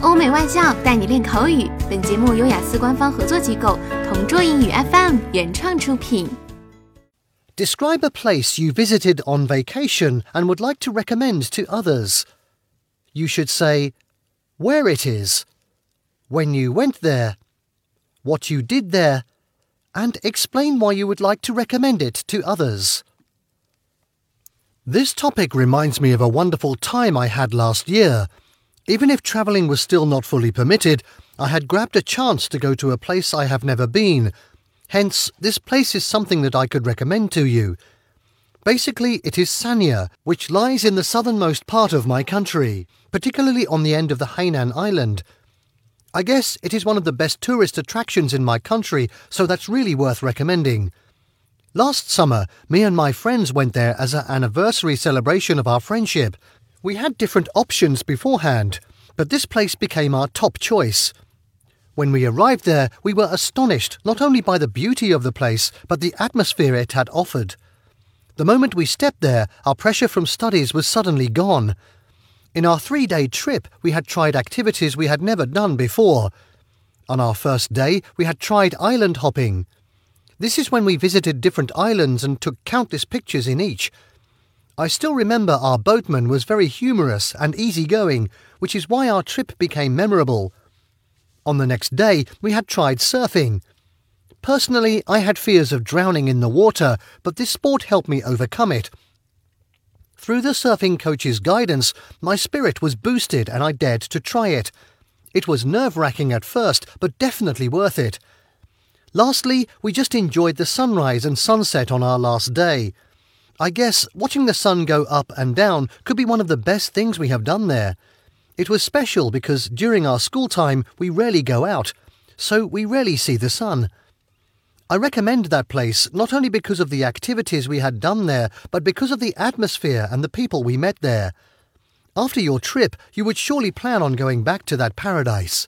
欧美外教带你练口语。本节目由雅思官方合作机构同桌英语 FM 原创出品。Describe a place you visited on vacation and would like to recommend to others. You should say where it is, when you went there, what you did there, and explain why you would like to recommend it to others. This topic reminds me of a wonderful time I had last year. Even if travelling was still not fully permitted, I had grabbed a chance to go to a place I have never been. Hence, this place is something that I could recommend to you. Basically, it is Sanya, which lies in the southernmost part of my country, particularly on the end of the Hainan Island. I guess it is one of the best tourist attractions in my country, so that's really worth recommending. Last summer, me and my friends went there as an anniversary celebration of our friendship. We had different options beforehand, but this place became our top choice. When we arrived there, we were astonished not only by the beauty of the place, but the atmosphere it had offered. The moment we stepped there, our pressure from studies was suddenly gone. In our three day trip, we had tried activities we had never done before. On our first day, we had tried island hopping. This is when we visited different islands and took countless pictures in each. I still remember our boatman was very humorous and easygoing, which is why our trip became memorable. On the next day, we had tried surfing. Personally, I had fears of drowning in the water, but this sport helped me overcome it. Through the surfing coach's guidance, my spirit was boosted and I dared to try it. It was nerve wracking at first, but definitely worth it. Lastly, we just enjoyed the sunrise and sunset on our last day. I guess watching the sun go up and down could be one of the best things we have done there. It was special because during our school time we rarely go out, so we rarely see the sun. I recommend that place not only because of the activities we had done there, but because of the atmosphere and the people we met there. After your trip, you would surely plan on going back to that paradise.